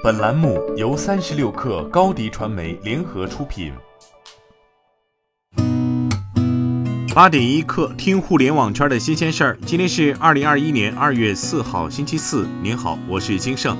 本栏目由三十六氪高低传媒联合出品。八点一刻，听互联网圈的新鲜事儿。今天是二零二一年二月四号，星期四。您好，我是金盛。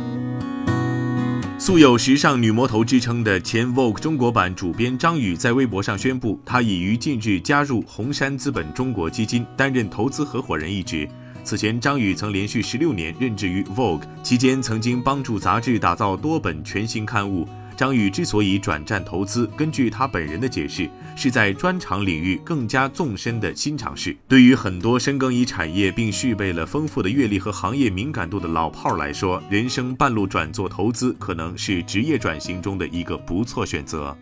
素有“时尚女魔头”之称的前 Vogue 中国版主编张宇在微博上宣布，他已于近日加入红杉资本中国基金，担任投资合伙人一职。此前，张宇曾连续十六年任职于 Vogue，期间曾经帮助杂志打造多本全新刊物。张宇之所以转战投资，根据他本人的解释，是在专长领域更加纵深的新尝试。对于很多深耕于产业并具备了丰富的阅历和行业敏感度的老炮儿来说，人生半路转做投资，可能是职业转型中的一个不错选择。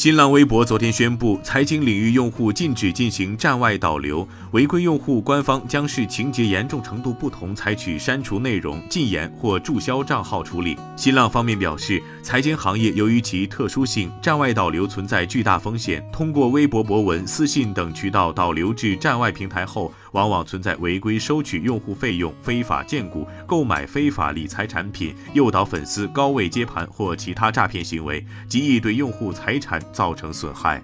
新浪微博昨天宣布，财经领域用户禁止进行站外导流，违规用户官方将视情节严重程度不同，采取删除内容、禁言或注销账号处理。新浪方面表示，财经行业由于其特殊性，站外导流存在巨大风险，通过微博博文、私信等渠道导流至站外平台后。往往存在违规收取用户费用、非法荐股、购买非法理财产品、诱导粉丝高位接盘或其他诈骗行为，极易对用户财产造成损害。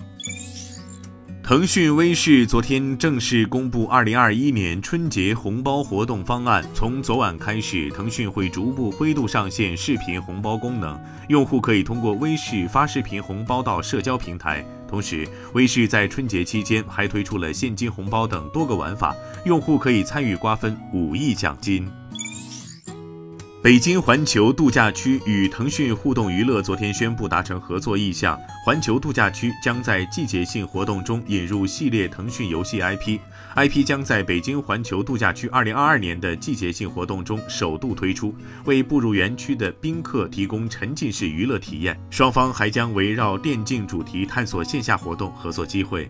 腾讯微视昨天正式公布二零二一年春节红包活动方案。从昨晚开始，腾讯会逐步灰度上线视频红包功能，用户可以通过微视发视频红包到社交平台。同时，微视在春节期间还推出了现金红包等多个玩法，用户可以参与瓜分五亿奖金。北京环球度假区与腾讯互动娱乐昨天宣布达成合作意向，环球度假区将在季节性活动中引入系列腾讯游戏 IP，IP 将在北京环球度假区2022年的季节性活动中首度推出，为步入园区的宾客提供沉浸式娱乐体验。双方还将围绕电竞主题探索线下活动合作机会。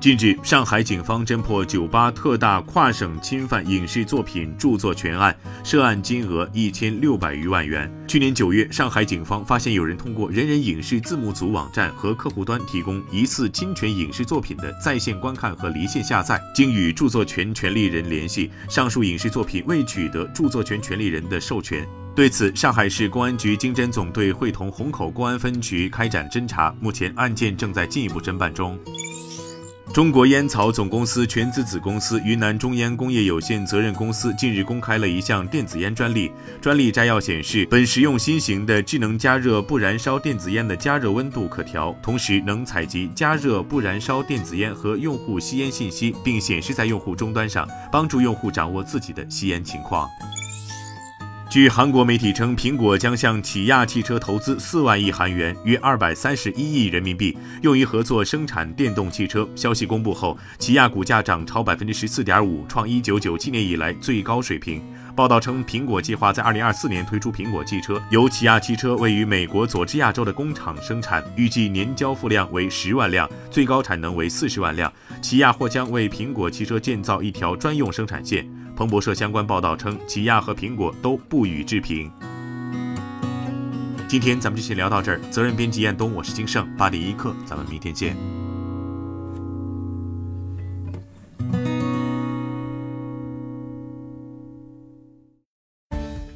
近日，上海警方侦破酒吧特大跨省侵犯影视作品著作权案，涉案金额一千六百余万元。去年九月，上海警方发现有人通过人人影视字幕组网站和客户端提供疑似侵权影视作品的在线观看和离线下载。经与著作权权利人联系，上述影视作品未取得著作权权利人的授权。对此，上海市公安局经侦总队会同虹口公安分局开展侦查，目前案件正在进一步侦办中。中国烟草总公司全资子公司云南中烟工业有限责任公司近日公开了一项电子烟专利。专利摘要显示，本实用新型的智能加热不燃烧电子烟的加热温度可调，同时能采集加热不燃烧电子烟和用户吸烟信息，并显示在用户终端上，帮助用户掌握自己的吸烟情况。据韩国媒体称，苹果将向起亚汽车投资四万亿韩元，约二百三十一亿人民币，用于合作生产电动汽车。消息公布后，起亚股价涨超百分之十四点五，创一九九七年以来最高水平。报道称，苹果计划在二零二四年推出苹果汽车，由起亚汽车位于美国佐治亚州的工厂生产，预计年交付量为十万辆，最高产能为四十万辆。起亚或将为苹果汽车建造一条专用生产线。彭博社相关报道称，起亚和苹果都不予置评。今天咱们就先聊到这儿。责任编辑彦东，我是金盛八点一刻，咱们明天见。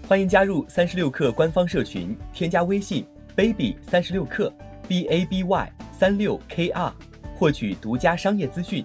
欢迎加入三十六氪官方社群，添加微信 baby 三十六氪 b a b y 三六 k r，获取独家商业资讯，